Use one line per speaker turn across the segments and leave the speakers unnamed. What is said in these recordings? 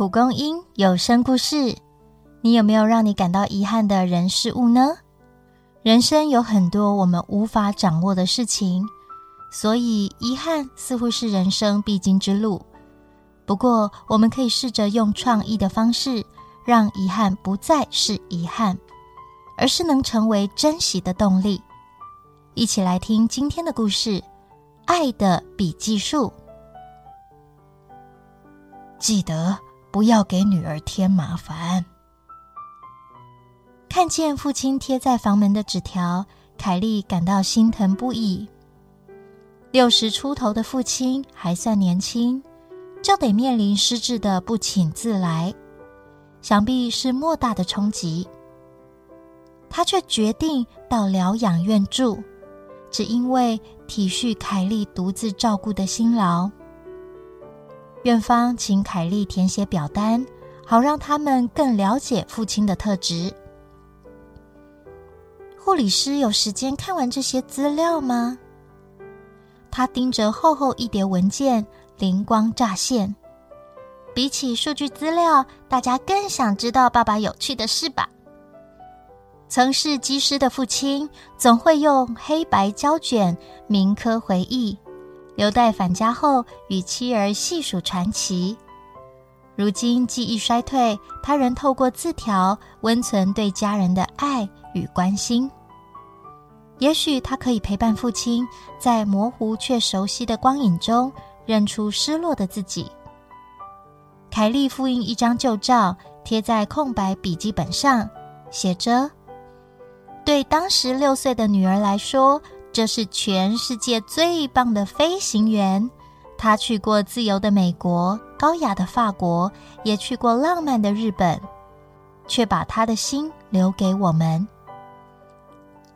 蒲公英有声故事，你有没有让你感到遗憾的人事物呢？人生有很多我们无法掌握的事情，所以遗憾似乎是人生必经之路。不过，我们可以试着用创意的方式，让遗憾不再是遗憾，而是能成为珍惜的动力。一起来听今天的故事《爱的笔记术》。
记得不要给女儿添麻烦。
看见父亲贴在房门的纸条，凯莉感到心疼不已。六十出头的父亲还算年轻，就得面临失智的不请自来，想必是莫大的冲击。他却决定到疗养院住，只因为体恤凯莉独自照顾的辛劳。院方请凯莉填写表单，好让他们更了解父亲的特质。护理师有时间看完这些资料吗？他盯着厚厚一叠文件，灵光乍现。比起数据资料，大家更想知道爸爸有趣的事吧？曾是机师的父亲，总会用黑白胶卷铭刻回忆。留待返家后与妻儿细数传奇。如今记忆衰退，他仍透过字条温存对家人的爱与关心。也许他可以陪伴父亲，在模糊却熟悉的光影中认出失落的自己。凯莉复印一张旧照，贴在空白笔记本上，写着：“对当时六岁的女儿来说。”这是全世界最棒的飞行员，他去过自由的美国、高雅的法国，也去过浪漫的日本，却把他的心留给我们。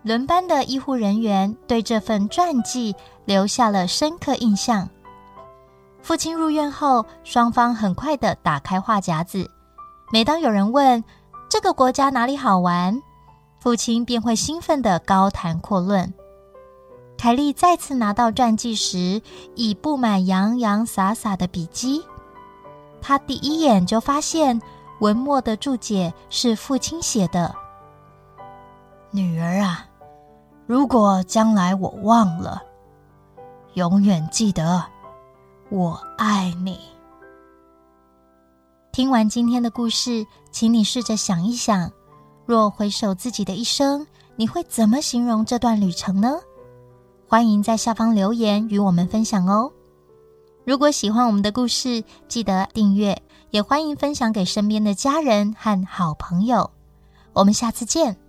轮班的医护人员对这份传记留下了深刻印象。父亲入院后，双方很快的打开话匣子。每当有人问这个国家哪里好玩，父亲便会兴奋的高谈阔论。凯莉再次拿到传记时，已布满洋洋洒洒的笔记。她第一眼就发现文末的注解是父亲写的：“
女儿啊，如果将来我忘了，永远记得我爱你。”
听完今天的故事，请你试着想一想：若回首自己的一生，你会怎么形容这段旅程呢？欢迎在下方留言与我们分享哦！如果喜欢我们的故事，记得订阅，也欢迎分享给身边的家人和好朋友。我们下次见。